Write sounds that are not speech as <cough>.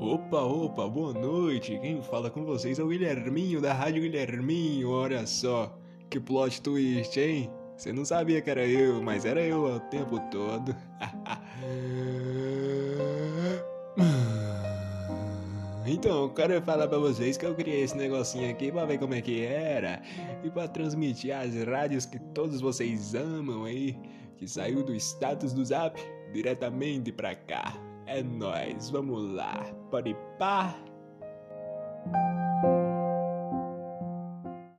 Opa, opa, boa noite. Quem fala com vocês é o Guilherminho da Rádio Guilherminho. Olha só, que plot twist, hein? Você não sabia que era eu, mas era eu o tempo todo. <laughs> Então, eu quero falar pra vocês que eu criei esse negocinho aqui pra ver como é que era e pra transmitir as rádios que todos vocês amam aí, que saiu do status do Zap diretamente pra cá. É nóis, vamos lá, pode pá!